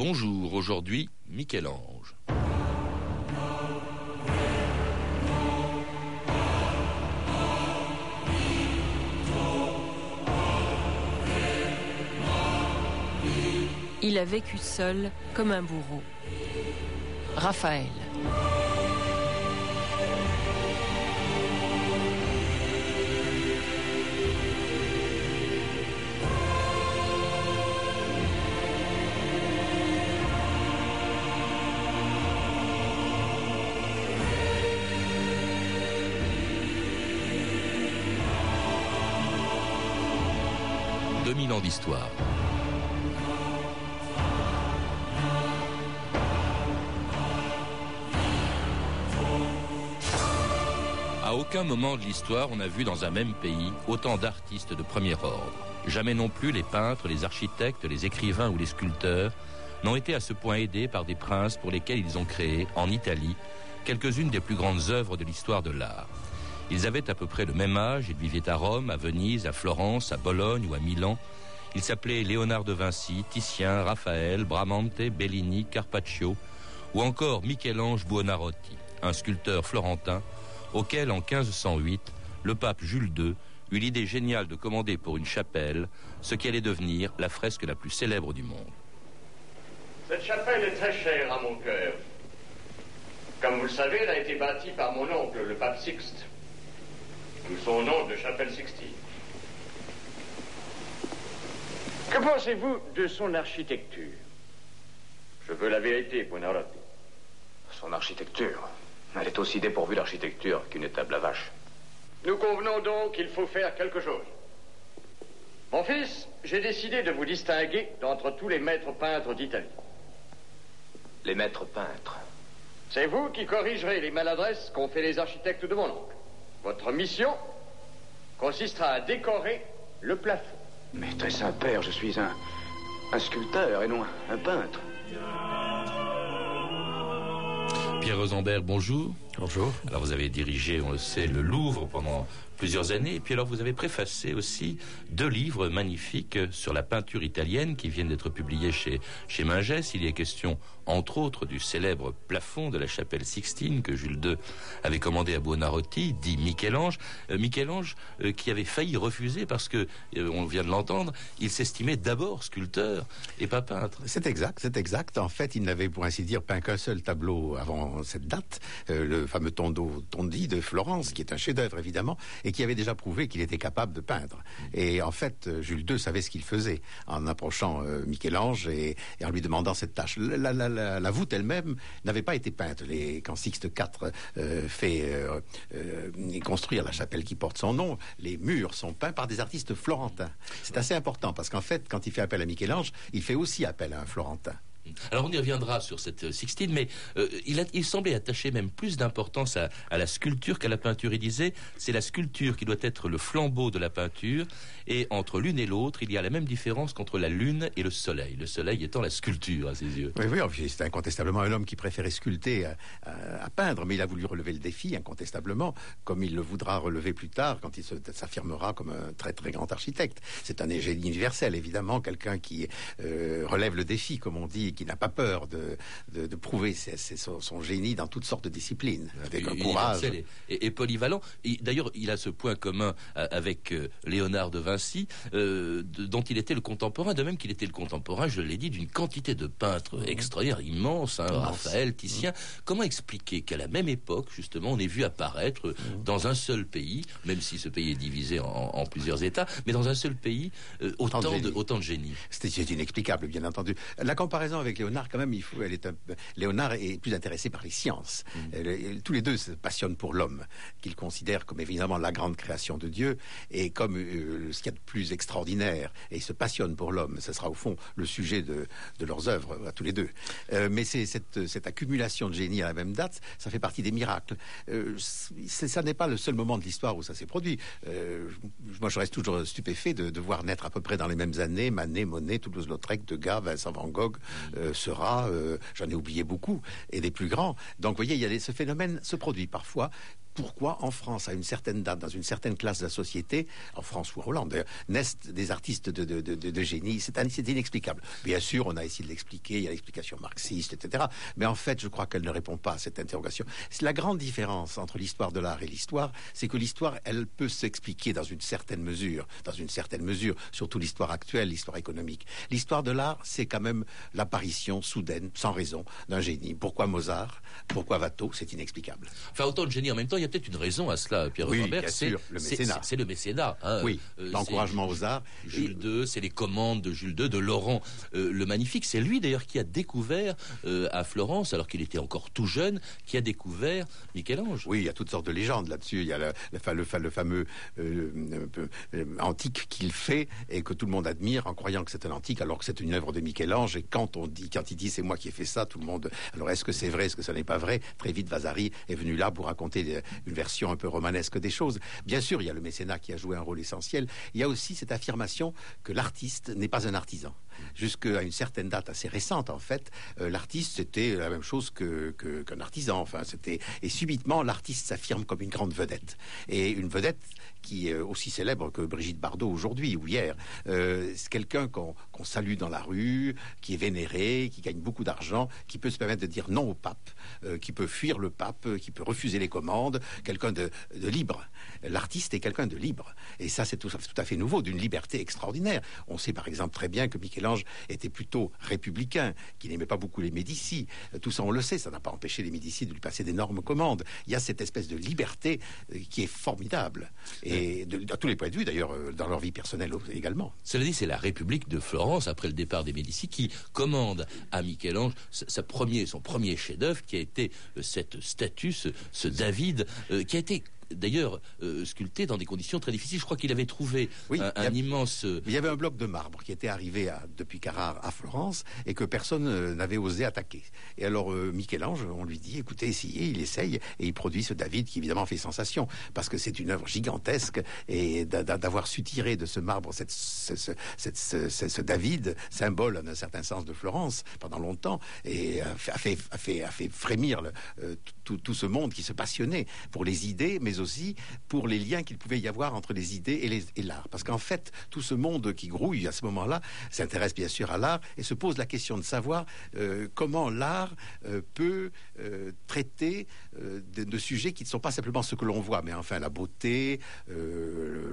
Bonjour, aujourd'hui Michel-Ange. Il a vécu seul comme un bourreau. Raphaël. Mille ans d'histoire. À aucun moment de l'histoire on n'a vu dans un même pays autant d'artistes de premier ordre. Jamais non plus les peintres, les architectes, les écrivains ou les sculpteurs n'ont été à ce point aidés par des princes pour lesquels ils ont créé, en Italie, quelques-unes des plus grandes œuvres de l'histoire de l'art. Ils avaient à peu près le même âge, ils vivaient à Rome, à Venise, à Florence, à Bologne ou à Milan. Ils s'appelaient Léonard de Vinci, Titien, Raphaël, Bramante, Bellini, Carpaccio ou encore Michel-Ange Buonarroti, un sculpteur florentin auquel en 1508 le pape Jules II eut l'idée géniale de commander pour une chapelle ce qui allait devenir la fresque la plus célèbre du monde. Cette chapelle est très chère à mon cœur. Comme vous le savez, elle a été bâtie par mon oncle, le pape Sixte, d'où son nom de chapelle Sixtine. Que pensez-vous de son architecture? Je veux la vérité, Buonarroti. Son architecture Elle est aussi dépourvue d'architecture qu'une étable à vache. Nous convenons donc qu'il faut faire quelque chose. Mon fils, j'ai décidé de vous distinguer d'entre tous les maîtres peintres d'Italie. Les maîtres peintres C'est vous qui corrigerez les maladresses qu'ont fait les architectes de mon oncle. Votre mission consistera à décorer le plafond. Mais très Saint-Père, je suis un, un sculpteur et non un peintre. Pierre Rosenberg, bonjour. Bonjour. Alors vous avez dirigé, on le sait, le Louvre pendant plusieurs années. Et puis alors vous avez préfacé aussi deux livres magnifiques sur la peinture italienne qui viennent d'être publiés chez, chez Mingès. Il y est question, entre autres, du célèbre plafond de la chapelle Sixtine que Jules II avait commandé à Buonarroti, dit Michel-Ange. Euh, Michel-Ange euh, qui avait failli refuser parce que, euh, on vient de l'entendre, il s'estimait d'abord sculpteur et pas peintre. C'est exact, c'est exact. En fait, il n'avait pour ainsi dire peint qu'un seul tableau avant cette date, le fameux Tondo Tondi de Florence, qui est un chef-d'œuvre évidemment, qui avait déjà prouvé qu'il était capable de peindre. Et en fait, euh, Jules II savait ce qu'il faisait en approchant euh, Michel-Ange et, en lui demandant cette tâche. La, voûte elle-même n'avait pas été peinte. Les, quand Sixte IV euh, fait construire la chapelle qui porte son nom, les murs sont peints par des artistes florentins. C'est assez important parce qu'en fait, quand il fait appel à Michel-Ange, il fait aussi appel à un florentin. Alors on y reviendra sur cette euh, Sixtine, mais euh, il, semblait attacher même plus d'importance à, la sculpture qu'à la peinture. Il disait, c'est la sculpture qui doit être le flambeau de la peinture, et entre l'une et l'autre, il y a la même différence qu'entre la lune et le soleil. Le soleil étant la sculpture à ses yeux. Oui, oui, c'est incontestablement un homme qui préférait sculpter à, peindre, mais il a voulu relever le défi, incontestablement, comme il le voudra relever plus tard quand il s'affirmera comme un très très grand architecte. C'est un génie universel, évidemment, quelqu'un qui euh, relève le défi, comme on dit, qui n'a pas peur de, de, prouver son, génie dans toutes sortes de disciplines, avec un courage. Et, polyvalent. D'ailleurs, il a ce point commun euh, avec euh, Léonard de Vinci, euh, dont il était le contemporain, de même qu'il était le contemporain, je l'ai dit, d'une quantité de peintres mmh. extraordinaires, immenses, hein, Raphaël, Titien. Mmh. Comment expliquer qu'à la même époque, justement, on ait vu apparaître mmh. dans un seul pays, même si ce pays est divisé en, plusieurs États, mais dans un seul pays, autant, de, autant de génie C'est inexplicable, bien entendu. La comparaison avec avec Léonard, quand même, il faut, elle est Léonard est plus intéressé par les sciences. Mm. tous les deux se passionnent pour l'homme, qu'il considère comme évidemment la grande création de Dieu et comme euh, ce qu'il y a de plus extraordinaire. Et ils se passionnent pour l'homme. Ce sera au fond le sujet de, leurs œuvres à tous les deux. Euh, mais c'est cette, accumulation de génie à la même date, ça fait partie des miracles. Euh, ça n'est pas le seul moment de l'histoire où ça s'est produit. moi, je reste toujours stupéfait de, voir naître à peu près dans les mêmes années Manet, Monet, Toulouse-Lautrec, Degas, Vincent Van Gogh, euh, sera, euh, j'en ai oublié beaucoup, et des plus grands. Donc vous voyez, il y a ce phénomène se produit parfois pourquoi en France, à une certaine date, dans une certaine classe de la société, en France ou en Hollande, naissent des artistes de génie. C'est inexplicable. Bien sûr, on a essayé de l'expliquer, il y a l'explication marxiste, etc. Mais en fait, je crois qu'elle ne répond pas à cette interrogation. La grande différence entre l'histoire de l'art et l'histoire, c'est que l'histoire, elle peut s'expliquer dans une certaine mesure, dans une certaine mesure, surtout l'histoire actuelle, l'histoire économique. L'histoire de l'art, c'est quand même l'apparition soudaine, sans raison, d'un génie. Pourquoi Mozart? Pourquoi Watteau? C'est inexplicable. Enfin, autant de génie en même temps, il y a peut-être une raison à cela, Pierre oui, C'est le mécénat. C'est le mécénat. Hein. Oui, euh, l'encouragement aux arts. Jules II, c'est les commandes de Jules II, de Laurent euh, le Magnifique. C'est lui d'ailleurs qui a découvert euh, à Florence, alors qu'il était encore tout jeune, qui a découvert Michel-Ange. Oui, il y a toutes sortes de légendes là-dessus. Il y a le, le, fameux antique qu'il fait et que tout le monde admire en croyant que c'est un antique alors que c'est une œuvre de Michel-Ange. Et quand on dit, quand il dit c'est moi qui ai fait ça, tout le monde. Alors est-ce que c'est vrai, est-ce que ce n'est pas vrai? Très vite, Vasari est venu là pour raconter une version un peu romanesque des choses. Bien sûr, il y a le mécénat qui a joué un rôle essentiel. Il y a aussi cette affirmation que l'artiste n'est pas un artisan. Jusqu'à une certaine date assez récente, en fait, euh, l'artiste c'était la même chose que qu'un artisan. Enfin, c'était et subitement l'artiste s'affirme comme une grande vedette et une vedette qui est aussi célèbre que Brigitte Bardot aujourd'hui ou hier. Euh, c'est quelqu'un qu'on salue dans la rue, qui est vénéré, qui gagne beaucoup d'argent, qui peut se permettre de dire non au pape, euh, qui peut fuir le pape, qui peut refuser les commandes, quelqu'un de, libre. L'artiste est quelqu'un de libre. Et ça, c'est tout, à fait nouveau, d'une liberté extraordinaire. On sait par exemple très bien que Michel-Ange était plutôt républicain, qu'il n'aimait pas beaucoup les Médicis. Euh, tout ça, on le sait, ça n'a pas empêché les Médicis de lui passer d'énormes commandes. Il y a cette espèce de liberté qui est formidable. Et tous les points de vue d'ailleurs euh, dans leur vie personnelle également. Cela dit, c'est la République de Florence après le départ des Médicis qui commande à Michel-Ange son premier chef-d'œuvre qui a été euh, cette statue, ce, David, euh, qui a été d'ailleurs euh, sculpté dans des conditions très difficiles. Je crois qu'il avait trouvé un, immense. Euh, il y avait un bloc de marbre qui était arrivé depuis Carrare à Florence et que personne euh, n'avait osé attaquer. Et alors Michel-Ange, on lui dit écoutez, essayez, il essaye et il produit ce David qui évidemment fait sensation parce que c'est une œuvre gigantesque et d'avoir su tirer de ce marbre cette, ce, David, symbole en un certain sens de Florence pendant longtemps, et a fait, a fait, a fait, frémir tout, tout, ce monde qui se passionnait pour les idées, mais aussi pour les liens qu'il pouvait y avoir entre les idées et l'art. Parce qu'en fait, tout ce monde qui grouille à ce moment-là s'intéresse bien sûr à l'art et se pose la question de savoir euh, comment l'art euh, peut euh, traiter de, sujets qui ne sont pas simplement ce que l'on voit, mais enfin la beauté,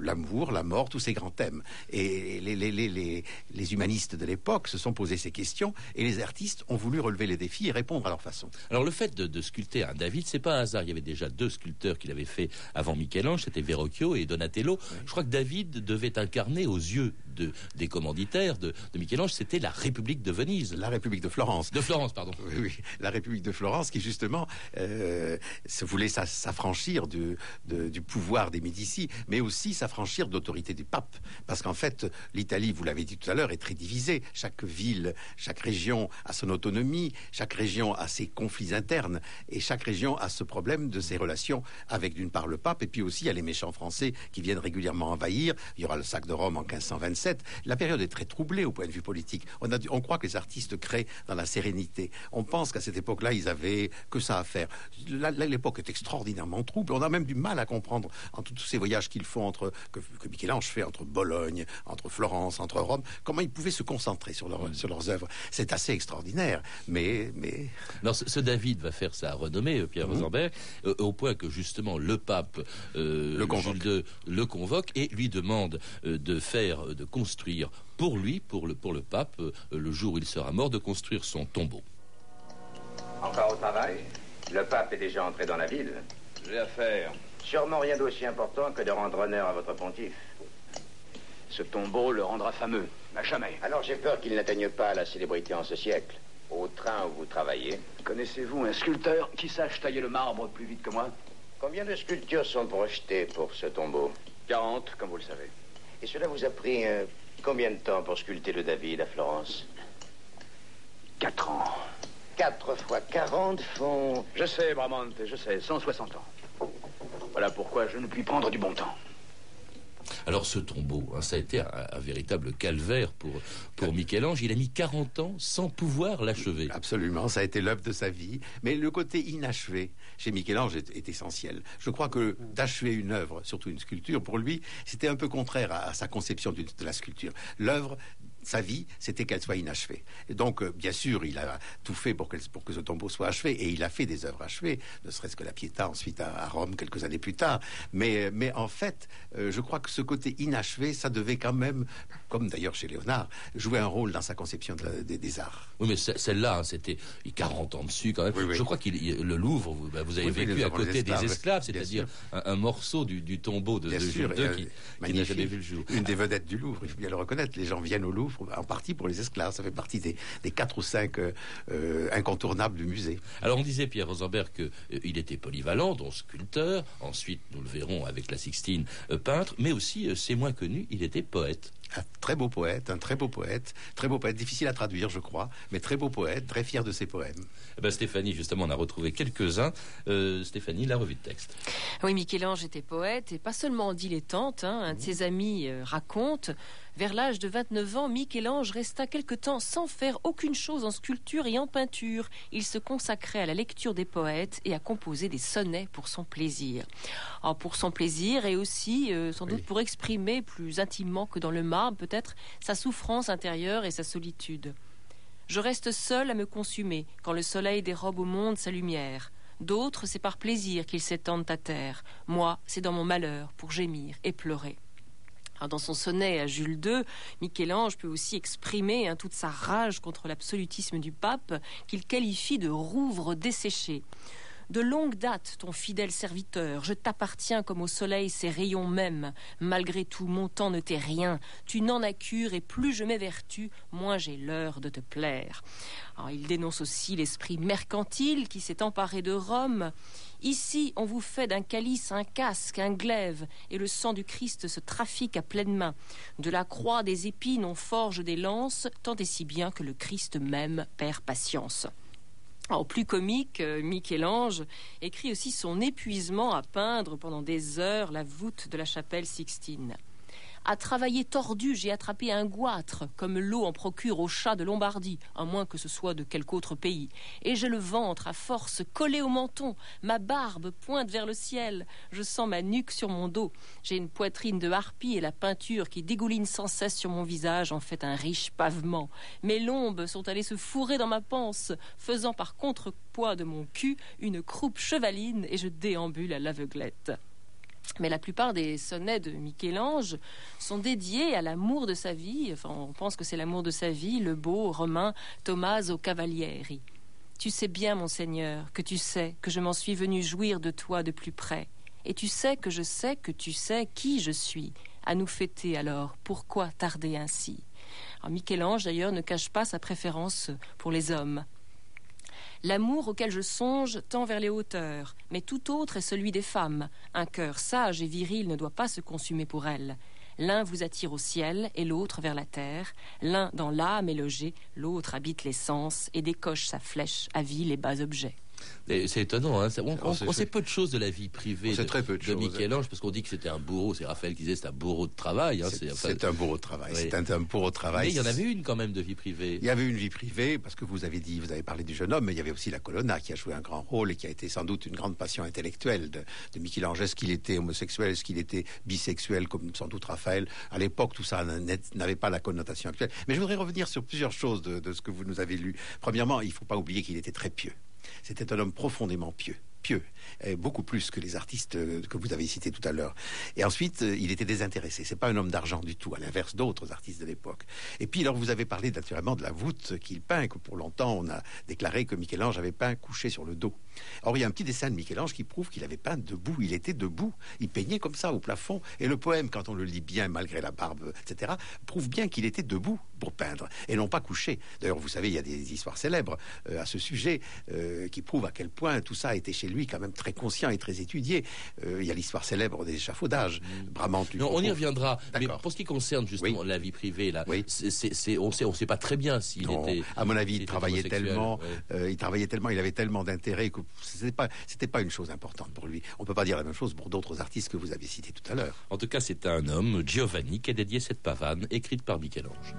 l'amour, la mort, tous ces grands thèmes. Et les, humanistes de l'époque se sont posés ces questions et les artistes ont voulu relever les défis et répondre à leur façon. Alors le fait de, de sculpter un David, c'est pas un hasard. Il y avait déjà deux sculpteurs qui l'avaient fait avant Michel-Ange, c'était Verrocchio et Donatello. Je crois que David devait incarner aux yeux de, des commanditaires de, Michel-Ange, c'était la République de Venise. La République de Florence. De Florence, pardon. Oui, oui. la République de Florence qui justement euh, voulait s'affranchir du, du pouvoir des Médicis, mais aussi s'affranchir de l'autorité du pape. Parce qu'en fait, l'Italie, vous l'avez dit tout à l'heure, est très divisée. Chaque ville, chaque région a son autonomie, chaque région a ses conflits internes, et chaque région a ce problème de ses relations avec d'une part le pape, et puis aussi il y a les méchants français qui viennent régulièrement envahir. Il y aura le sac de Rome en 1527 la période est très troublée au point de vue politique. On, a, on croit que les artistes créent dans la sérénité. On pense qu'à cette époque-là, ils avaient que ça à faire. L'époque est extraordinairement trouble. On a même du mal à comprendre entre tous ces voyages qu'ils font entre que, Michel-Ange fait entre Bologne, entre Florence, entre Rome, comment ils pouvaient se concentrer sur, sur leurs œuvres. C'est assez extraordinaire. Mais, mais... Alors, ce, David va faire sa renommée, euh, Pierre mmh. Rosenberg, euh, au point que justement le pape euh, le, convoque. le convoque et lui demande de faire de construire pour lui, pour le, pour le pape, euh, le jour où il sera mort, de construire son tombeau. Encore au travail? Le pape est déjà entré dans la ville. J'ai affaire. Sûrement rien d'aussi important que de rendre honneur à votre pontife. Ce tombeau le rendra fameux, à jamais. Alors j'ai peur qu'il n'atteigne pas la célébrité en ce siècle. Au train où vous travaillez. Connaissez-vous un sculpteur qui sache tailler le marbre plus vite que moi? Combien de sculptures sont projetées pour ce tombeau? 40, comme vous le savez. Et cela vous a pris euh, combien de temps pour sculpter le David à Florence? Quatre ans. Quatre fois quarante font... Je sais, Bramante, je sais, 160 ans. Voilà pourquoi je ne puis prendre du bon temps. Alors ce tombeau, hein, ça a été un, véritable calvaire pour, pour Michel-Ange. Il a mis 40 ans sans pouvoir l'achever. Absolument, ça a été l'œuvre de sa vie. Mais le côté inachevé chez Michel-Ange est, essentiel. Je crois que d'achever une œuvre, surtout une sculpture, pour lui, c'était un peu contraire à, sa conception de la sculpture. L'œuvre sa vie, c'était qu'elle soit inachevée. Et donc, euh, bien sûr, il a tout fait pour, que ce tombeau soit achevé, et il a fait des œuvres achevées, ne serait-ce que la Pietà ensuite à, Rome quelques années plus tard. Mais, mais en fait, euh, je crois que ce côté inachevé, ça devait quand même, comme d'ailleurs chez Léonard, jouer un rôle dans sa conception des, arts. Oui, mais celle-là, hein, c'était 40 ans dessus quand même. Je crois que le Louvre, vous, bah, avez vécu à côté des esclaves, c'est-à-dire un, morceau du, tombeau de, de Jules II qui, n'a jamais vu le jour. Une des vedettes du Louvre, il faut bien le reconnaître. Les gens viennent au Louvre en partie pour les esclaves. Ça fait partie des, quatre ou cinq euh, euh, incontournables du musée. Alors on disait Pierre Rosenberg qu'il euh, était polyvalent, dont sculpteur. Ensuite, nous le verrons avec la Sixtine, peintre. Mais aussi, c'est moins connu, il était poète. Un très beau poète, un très beau poète, très beau poète, difficile à traduire, je crois, mais très beau poète, très fier de ses poèmes. Eh ben Stéphanie, justement, on a retrouvé quelques-uns. Stéphanie, la revue de texte. Oui, Michel-Ange était poète et pas seulement dilettante. Hein, un de ses amis raconte vers l'âge de 29 ans, Michel-Ange resta quelque temps sans faire aucune chose en sculpture et en peinture. Il se consacrait à la lecture des poètes et à composer des sonnets pour son plaisir. pour son plaisir et aussi euh, sans doute pour exprimer plus intimement que dans le marbre peut-être sa souffrance intérieure et sa solitude. Je reste seul à me consumer quand le soleil dérobe au monde sa lumière. D'autres, c'est par plaisir qu'ils s'étendent à terre. Moi, c'est dans mon malheur pour gémir et pleurer dans son sonnet à Jules II, Michel-Ange peut aussi exprimer hein, toute sa rage contre l'absolutisme du pape qu'il qualifie de rouvre desséché. De longue date, ton fidèle serviteur, je t'appartiens comme au soleil ses rayons mêmes. Malgré tout, mon temps ne t'est rien. Tu n'en as cure, et plus je m'évertue, moins j'ai l'heure de te plaire. il dénonce aussi l'esprit mercantile qui s'est emparé de Rome. Ici, on vous fait d'un calice un casque, un glaive, et le sang du Christ se trafique à pleine main. De la croix des épines, on forge des lances, tant et si bien que le Christ même perd patience. En plus comique, euh, Michel-Ange écrit aussi son épuisement à peindre pendant des heures la voûte de la chapelle Sixtine. À travailler tordu, j'ai attrapé un goitre, comme l'eau en procure aux chats de Lombardie, à moins que ce soit de quelque autre pays. Et j'ai le ventre à force collé au menton, ma barbe pointe vers le ciel, je sens ma nuque sur mon dos. J'ai une poitrine de harpie et la peinture qui dégouline sans cesse sur mon visage en fait un riche pavement. Mes lombes sont allées se fourrer dans ma panse, faisant par contrepoids de mon cul une croupe chevaline et je déambule à l'aveuglette. Mais la plupart des sonnets de Michel-Ange sont dédiés à l'amour de sa vie. Enfin, on pense que c'est l'amour de sa vie, le beau romain Tommaso Cavalieri. Tu sais bien, mon Seigneur, que tu sais que je m'en suis venu jouir de toi de plus près. Et tu sais que je sais que tu sais qui je suis. À nous fêter alors, pourquoi tarder ainsi? Michel-Ange, d'ailleurs, ne cache pas sa préférence pour les hommes. L'amour auquel je songe tend vers les hauteurs, mais tout autre est celui des femmes. Un cœur sage et viril ne doit pas se consumer pour elles. L'un vous attire au ciel et l'autre vers la terre. L'un dans l'âme est logé, l'autre habite les sens et décoche sa flèche à vie les bas objets. C'est étonnant, hein on, sait peu de choses de la vie privée de, très peu de, Michel-Ange, parce qu'on dit que c'était un bourreau, c'est Raphaël qui disait c'est un bourreau de travail. Hein, c'est un bourreau de travail, c'est un, bourreau de travail. Mais il y en avait une quand même de vie privée. Il y avait une vie privée, parce que vous avez dit, vous avez parlé du jeune homme, mais il y avait aussi la colonna qui a joué un grand rôle et qui a été sans doute une grande passion intellectuelle de, de Michel-Ange. Est-ce qu'il était homosexuel, est-ce qu'il était bisexuel, comme sans doute Raphaël? À l'époque, tout ça n'avait pas la connotation actuelle. Mais je voudrais revenir sur plusieurs choses de, de ce que vous nous avez lu. Premièrement, il ne faut pas oublier qu'il était très pieux. C'était un homme profondément pieux pieux, beaucoup plus que les artistes euh, que vous avez cités tout à l'heure. Et ensuite, euh, il était désintéressé. C'est pas un homme d'argent du tout, à l'inverse d'autres artistes de l'époque. Et puis, alors, vous avez parlé naturellement de la voûte qu'il peint, que pour longtemps, on a déclaré que Michel-Ange avait peint couché sur le dos. Or, il y a un petit dessin de Michel-Ange qui prouve qu'il avait peint debout. Il était debout. Il peignait comme ça au plafond. Et le poème, quand on le lit bien, malgré la barbe, etc., prouve bien qu'il était debout pour peindre et non pas couché. D'ailleurs, vous savez, il y a des histoires célèbres euh, à ce sujet qui prouvent à quel point tout ça été chez lui quand même très conscient et très étudié. Euh, il y a l'histoire célèbre des échafaudages. Bramante. Non, on y reviendra. Mais pour ce qui concerne justement la vie privée, là, c'est, on sait, on sait pas très bien s'il était. À mon avis, il, travaillait tellement, euh, il travaillait tellement, il avait tellement d'intérêt que c'était pas, c'était pas une chose importante pour lui. On peut pas dire la même chose pour d'autres artistes que vous avez cités tout à l'heure. En tout cas, c'est un homme, Giovanni, qui a dédié cette pavane écrite par Michel-Ange.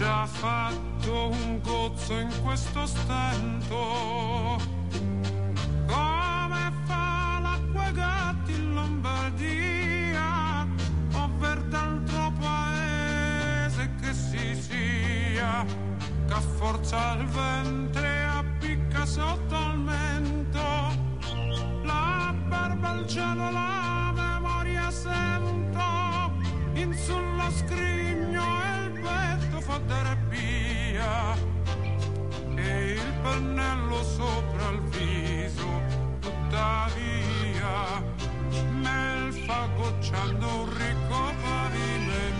Già fatto un gozzo in questo stento. Come fa l'acqua gatti in Lombardia, ovver d'altro paese che si sia, che forza il ventre appicca sotto il mento. La barba al cielo, la scrigno e il petto fa terapia e il pennello sopra il viso tuttavia me fa gocciando un ricco pavimento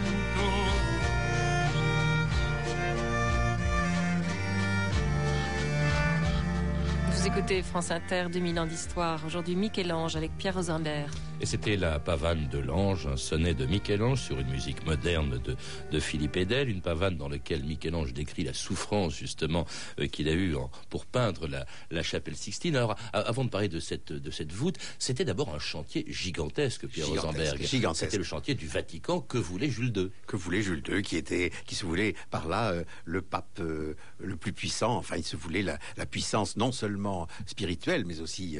Vous écoutez France Inter, 2000 ans d'histoire. Aujourd'hui, Michel-Ange avec Pierre Rosenberg. Et c'était la pavane de l'ange, un sonnet de Michel-Ange sur une musique moderne de, de Philippe Edel, une pavane dans laquelle Michel-Ange décrit la souffrance justement euh, qu'il a eue pour peindre la, la, chapelle Sixtine. Alors, avant de parler de cette, de cette voûte, c'était d'abord un chantier gigantesque, Pierre Rosenberg. C'était le chantier du Vatican que voulait Jules II. Que voulait Jules II, qui était, qui se voulait par là euh, le pape euh, le plus puissant. Enfin, il se voulait la, la puissance non seulement spirituelle, mais aussi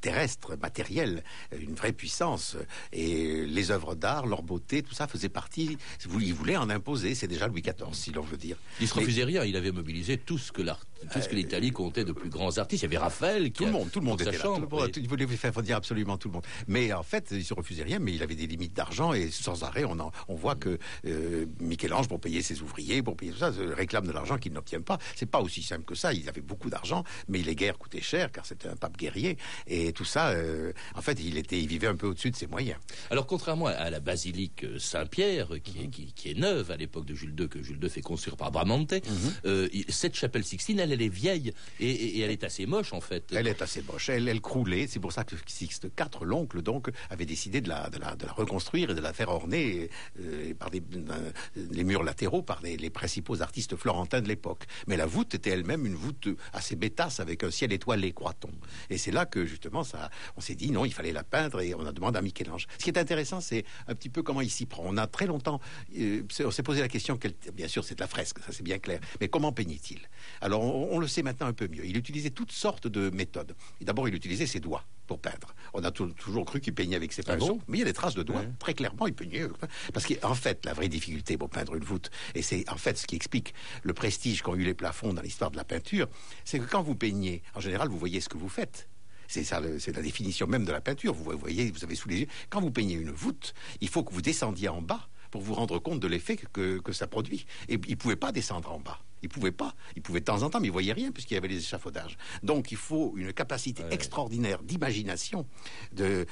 terrestre, matérielle, une vraie puissance. Et les œuvres d'art, leur beauté, tout ça faisait partie. Il voulait en imposer. C'est déjà Louis XIV, si l'on veut dire. Il se refusait rien. Il avait mobilisé tout ce que l'art, tout ce que l'Italie comptait de plus grands artistes. Il y avait Raphaël qui tout le monde, tout le monde était là. Il voulait faire dire absolument tout le monde. Mais en fait, il se refusait rien. Mais il avait des limites d'argent et sans arrêt, on, on voit que euh, Michel-Ange, pour payer ses ouvriers, pour payer tout ça, réclame de l'argent qu'il n'obtient pas. C'est pas aussi simple que ça. Il avait beaucoup d'argent, mais les guerres coûtaient cher car c'était un pape guerrier et tout ça. Euh, en fait, il était, il vivait un peu au-dessus de ses moyens. Alors, contrairement à la basilique Saint-Pierre, qui, est, qui, est neuve à l'époque de Jules II, que Jules II fait construire par Bramante, mhm. euh, cette chapelle Sixtine, elle, elle est vieille et, elle est assez moche en fait. Elle est assez moche. Elle, elle croulait. C'est pour ça que Sixte IV, l'oncle donc, avait décidé de la, de la, de la, reconstruire et de la faire orner euh, par des, euh, les murs latéraux par les, les principaux artistes florentins de l'époque. Mais la voûte était elle-même une voûte assez bêtasse avec un ciel étoilé, croit-on. Et c'est là que justement ça, on s'est dit non, il fallait la peindre et on a demandé à Michel-Ange. Ce qui est intéressant, c'est un petit peu comment il s'y prend. On a très longtemps, euh, on s'est posé la question, bien sûr c'est de la fresque, ça c'est bien clair, mais comment peignait-il? Alors le sait maintenant un peu mieux. Il utilisait toutes sortes de méthodes. D'abord il utilisait ses doigts pour peindre. On a toujours cru qu'il peignait avec ses ah pinceaux, mais il y a des traces de doigts. Très clairement, il peignait. Parce qu'en fait, la vraie difficulté pour peindre une voûte, et c'est en fait ce qui explique le prestige qu'ont eu les plafonds dans l'histoire de la peinture, c'est que quand vous peignez, en général, vous voyez ce que vous faites. C'est ça, c'est la définition même de la peinture. Vous voyez, vous avez sous les yeux. Quand vous peignez une voûte, il faut que vous descendiez en bas pour vous rendre compte de l'effet que, que, ça produit. Et il ne pouvait pas descendre en bas. Il pouvait pas. Il pouvait de temps en temps, mais il voyait rien puisqu'il y avait les échafaudages. Donc il faut une capacité extraordinaire d'imagination de,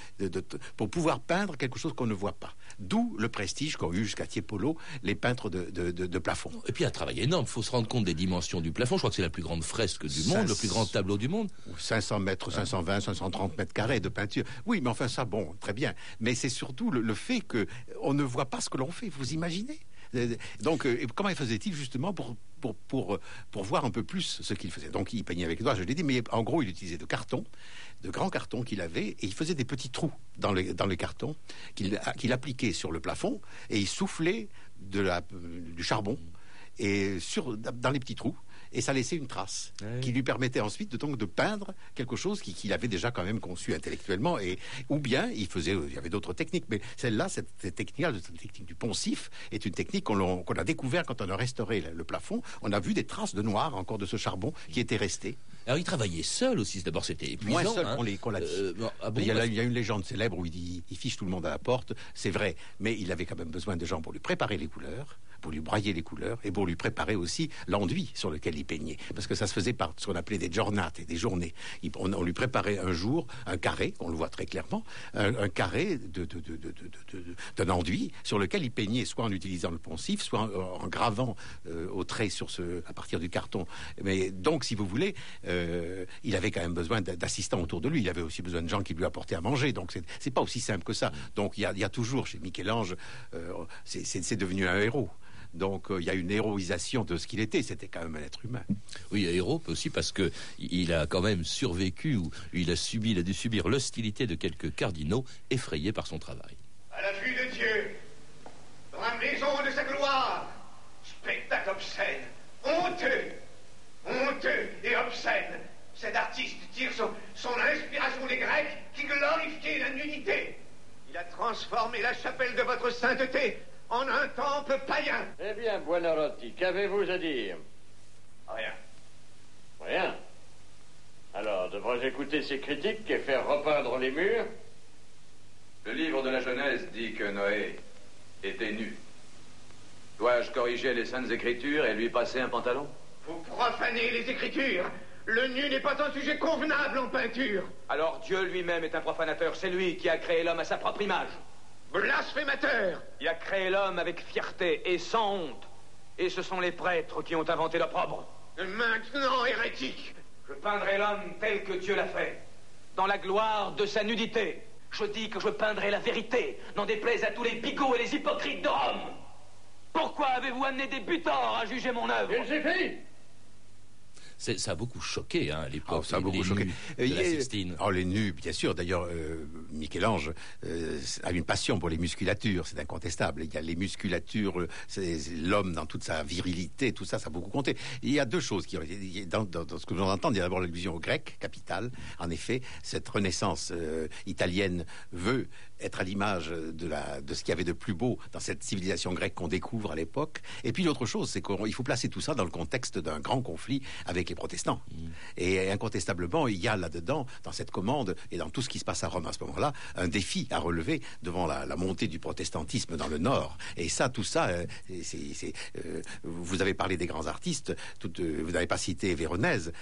pour pouvoir peindre quelque chose qu'on ne voit pas. D'où le prestige qu'ont eu jusqu'à Tiepolo les peintres de, plafond. Et puis un travail énorme. Il faut se rendre compte des dimensions du plafond. Je crois que c'est la plus grande fresque du monde, le plus grand tableau du monde. 500 mètres, 520, 530 mètres carrés de peinture. Oui, mais enfin ça, bon, très bien. Mais c'est surtout le, le fait que on ne voit pas ce que l'on fait. Vous imaginez? Donc, euh, comment faisait-il justement pour, pour, pour, pour, voir un peu plus ce qu'il faisait? Donc, il peignait avec les doigts, je l'ai dit, mais en gros, il utilisait de cartons, de grands cartons qu'il avait, et il faisait des petits trous dans les, dans cartons qu'il appliquait sur le plafond, et il soufflait de la, du charbon et sur, dans les petits trous et ça laissait une trace qui lui permettait ensuite de, donc, de peindre quelque chose qu'il avait déjà quand même conçu intellectuellement. Et, ou bien il faisait, il y avait d'autres techniques, mais celle-là, cette, technique-là, cette technique du poncif, est une technique qu'on a découvert quand on a restauré le, plafond. On a vu des traces de noir encore de ce charbon qui était resté. Alors il travaillait seul aussi. D'abord c'était épuisant. Moins seul hein. qu'on l'a dit. Euh, ah il, y a, il, y a, une légende célèbre où il dit il fiche tout le monde à la porte. C'est vrai, mais il avait quand même besoin de gens pour lui préparer les couleurs, pour lui broyer les couleurs et pour lui préparer aussi l'enduit sur lequel il peignait. Parce que ça se faisait par ce qu'on appelait des giornate, des journées. Il- on, on lui préparait un jour un carré, on le voit très clairement, un, un carré de- de- d'un enduit sur lequel il peignait, soit en utilisant le poncif, soit en, en gravant euh, au trait sur ce, à partir du carton. Mais donc, si vous voulez, euh, il avait quand même besoin d'a- d'assistants autour de lui. Il avait aussi besoin de gens qui lui apportaient à manger. Donc, c'est- c'est pas aussi simple que ça. Donc, il y a, il y a toujours chez Michel-Ange, euh, c'est- c'est c'est devenu un héros. Donc, euh, il y a une héroïsation de ce qu'il était. C'était quand même un être humain. Oui, héros aussi parce que il a quand même survécu ou il a subi, il a dû subir l'hostilité de quelques cardinaux effrayés par son travail. À la vue de Dieu, dans la maison de sa gloire, spectacle obscène, honteux, honteux et obscène. Cet artiste tire son, son inspiration des Grecs qui glorifiaient la nudité. Il a transformé la chapelle de votre sainteté en un temple païen. Eh bien, Buonarroti, qu'avez-vous à dire? Rien. Rien. Alors, devrais-je écouter ces critiques et faire repeindre les murs? Le livre de la Genèse dit que Noé était nu. Dois-je corriger les saintes écritures et lui passer un pantalon? Vous profanez les Écritures. Le nu n'est pas un sujet convenable en peinture. Alors Dieu lui-même est un profanateur. C'est lui qui a créé l'homme à sa propre image. Blasphémateur. Il a créé l'homme avec fierté et sans honte. Et ce sont les prêtres qui ont inventé l'opprobre. Maintenant, hérétique. Je peindrai l'homme tel que Dieu l'a fait, dans la gloire de sa nudité. Je dis que je peindrai la vérité, n'en déplaise à tous les bigots et les hypocrites de Rome. Pourquoi avez-vous amené des butors à juger mon œuvre? Ça a beaucoup choqué hein, à l'époque. Ah, ça a les- beaucoup les choqué. nus Euh, de la Sixtine. Oh, les nus, bien sûr. D'ailleurs, euh, Michel-Ange euh, a une passion pour les musculatures, c'est incontestable. Il y a les musculatures, euh, l'homme dans toute sa virilité, tout ça, ça a beaucoup compté. Il y a deux choses qui dans, dans- dans ce que nous entendons. Il y a d'abord l'allusion au grec, capital. En effet, cette renaissance italienne veut être à l'image de, la, de ce qu'il y avait de plus beau dans cette civilisation grecque qu'on découvre à l'époque. Et puis l'autre chose, c'est qu'il faut placer tout ça dans le contexte d'un grand conflit avec les protestants. Et incontestablement, il y a là-dedans, dans cette commande et dans tout ce qui se passe à Rome à ce moment-là, un défi à relever devant la, la montée du protestantisme dans le Nord. Et ça, tout ça, euh, c'est, c'est, euh, vous avez parlé des grands artistes, tout, euh, vous n'avez pas cité Véronèse.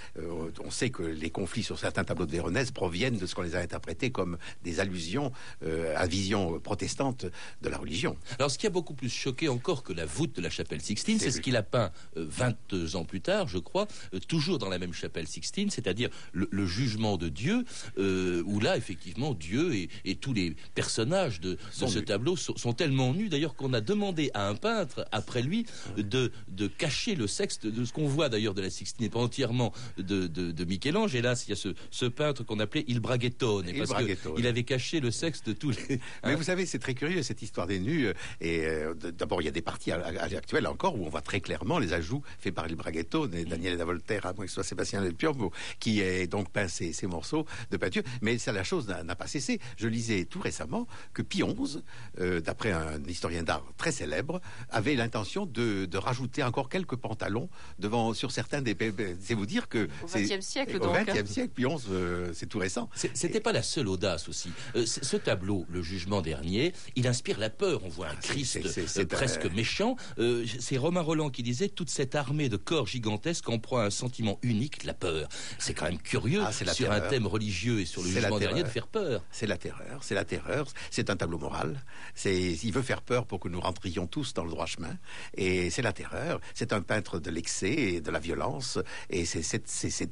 On sait que les conflits sur certains tableaux de Véronèse proviennent de ce qu'on les a interprétés comme des allusions euh, à vision protestante de la religion. Alors, ce qui a beaucoup plus choqué encore que la voûte de la chapelle Sixtine, C'est ce qu'il a peint euh, 22 ans plus tard, je crois, euh, toujours dans la même chapelle Sixtine, c'est-à-dire le, le jugement de Dieu, euh, où là, effectivement, Dieu et, et tous les personnages de, de ce nus. tableau sont, sont tellement nus, d'ailleurs, qu'on a demandé à un peintre, après lui, de, de cacher le sexe de, de ce qu'on voit d'ailleurs de la Sixtine, et pas entièrement de, de, Michel-Ange. Hélas, il y a ce, ce peintre qu'on appelait Il Braghettone, Il parce qu'il avait caché le sexe de tous les... Mais vous savez, c'est très curieux cette histoire des nus. euh, Et euh, d'abord, il y a des parties à, à- l'actuelle encore où on voit très clairement les ajouts faits par il Braghetto, et Daniel da Voltaire, à moins que ce soit Sébastien Del Piombo, qui est donc peint ces, ces morceaux de peinture. Mais ça, la chose n'a pas cessé. Je lisais tout récemment que Pie XI, euh, d'après un historien d'art très célèbre, avait l'intention de, de rajouter encore quelques pantalons devant sur certains des. C'est vous dire que Au XXe siècle, Au donc, hein. XXe siècle, Pie XI, euh, c'est tout récent. C'était pas la seule audace aussi. Euh, ce tableau, le jugement dernier, il inspire la peur. On voit un c'est- Christ c'est- presque méchant. Euh, c'est Romain Roland qui disait toute cette armée de corps gigantesques en proie à un sentiment unique, la peur. C'est quand même curieux Ah, la sur un thème religieux et sur le jugement dernier de faire peur. C'est la terreur, c'est la terreur, c'est un tableau moral. C'est, il veut faire peur pour que nous rentrions tous dans le droit chemin. Et c'est la terreur. C'est un peintre de l'excès et de la violence. Et c'est,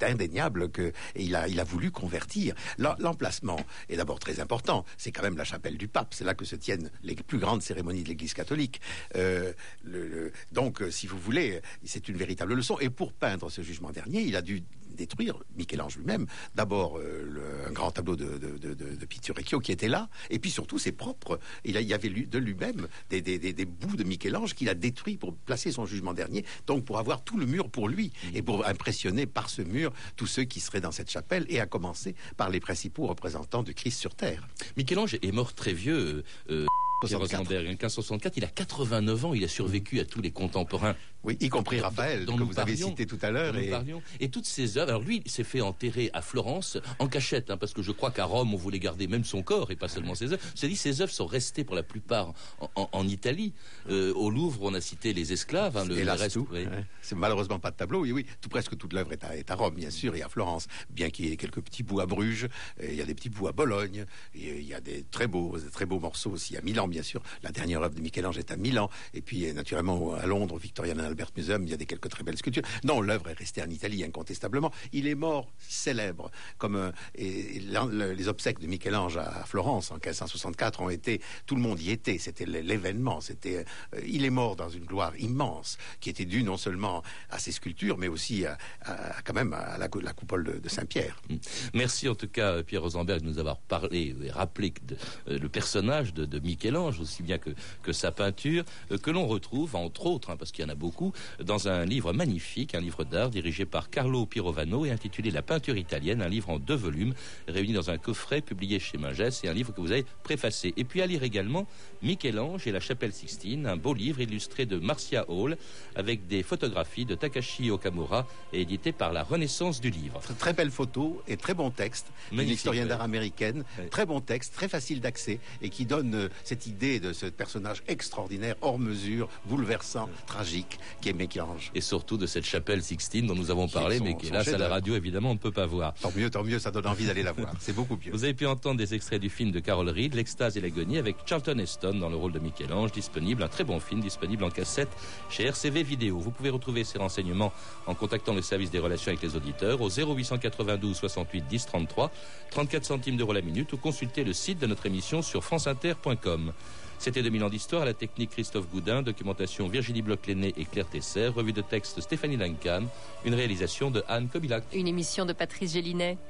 indéniable que et il a, il a voulu convertir. L'em- L'emplacement est d'abord très important. C'est quand même la chapelle du pape. C'est là que se tiennent les plus grandes cérémonies de l'Église catholique. Euh, le- donc, euh, si vous voulez, c'est une véritable leçon. Et pour peindre ce jugement dernier, il a dû détruire Michel-Ange lui-même. D'abord, euh, un grand tableau de, de, de, de, de Pinturicchio qui était là, et puis surtout ses propres. Il, y avait de lui-même des, des, des, des bouts de Michel-Ange qu'il a détruits pour placer son jugement dernier, donc pour avoir tout le mur pour lui, et pour impressionner par ce mur tous ceux qui seraient dans cette chapelle, et à commencer par les principaux représentants du Christ sur terre. Michel-Ange est mort très vieux. euh, 64. Rosenberg, en 1564, il a 89 ans, il a survécu à tous les contemporains. Oui, y compris Raphaël, dont que nous vous avez cité tout à l'heure. Et... Et toutes ces œuvres. Alors lui, il s'est fait enterrer à Florence en cachette, hein, parce que je crois qu'à Rome, on voulait garder même son corps et pas seulement ses œuvres. C'est dit, ces œuvres sont restées pour la plupart en, en- en Italie. Euh, au Louvre, on a cité les esclaves. hein, le, le Hélas, reste. tout. oui. C'est malheureusement pas de tableau. Oui, oui, tout presque toute l'œuvre est à, est à Rome, bien sûr, et à Florence. Bien qu'il y ait quelques petits bouts à Bruges, et il y a des petits bouts à Bologne, et il y a des très beaux, des très beaux morceaux aussi à Milan, bien sûr. La dernière œuvre de Michel-Ange est à Milan, et puis euh, naturellement à Londres, au Victorian and Albert Museum, il y a des quelques très belles sculptures. Non, l'œuvre est restée en Italie incontestablement. Il est mort célèbre, comme euh, les obsèques de Michel-Ange à Florence en 1564 ont été, tout le monde y était, c'était l'événement, c'était, euh, il est mort dans une gloire immense qui était due non seulement à ses sculptures, mais aussi à, quand même à la, cou- la coupole de, Saint-Pierre. Merci en tout cas Pierre Rosenberg de nous avoir parlé et rappelé de- le personnage de Michel-Ange, aussi bien que, que sa peinture, euh, que l'on retrouve entre autres, hein, parce qu'il y en a beaucoup, dans un livre magnifique, un livre d'art dirigé par Carlo Pirovano et intitulé La peinture italienne, un livre en deux volumes réuni dans un coffret publié chez Mingès et un livre que vous avez préfacé. Et puis à lire également Michel-Ange et la chapelle Sixtine, un beau livre illustré de Marcia Hall avec des photographies de Takashi Okamura et édité par la Renaissance du livre. Très, très belle photo et très bon texte. Une historienne d'art américaine. Ouais. Très bon texte, très facile d'accès et qui donne euh, cette idée de ce personnage extraordinaire, hors mesure, bouleversant, tragique, qui est Michel-Ange. et surtout de cette chapelle Sixtine dont nous avons parlé, son- mais qui hélas à la radio évidemment on ne peut pas voir. Tant mieux, tant mieux, ça donne envie d'aller la voir. C'est beaucoup mieux. Vous avez pu entendre des extraits du film de Carol Reed, L'Extase et l'agonie, avec Charlton Heston dans le rôle de Michel-Ange, disponible, un très bon film, disponible en cassette chez RCV Vidéo. Vous pouvez retrouver ces renseignements en contactant le service des relations avec les auditeurs au 0892 68 10 33, 34 centimes d'euros la minute ou consulter le site de notre émission sur franceinter.com. C'était 2000 ans d'histoire la technique Christophe Goudin, documentation Virginie Bloch-Lenné et Claire Tesser, revue de texte Stéphanie Duncan, une réalisation de Anne Kobilac. Une émission de Patrice Gélinet.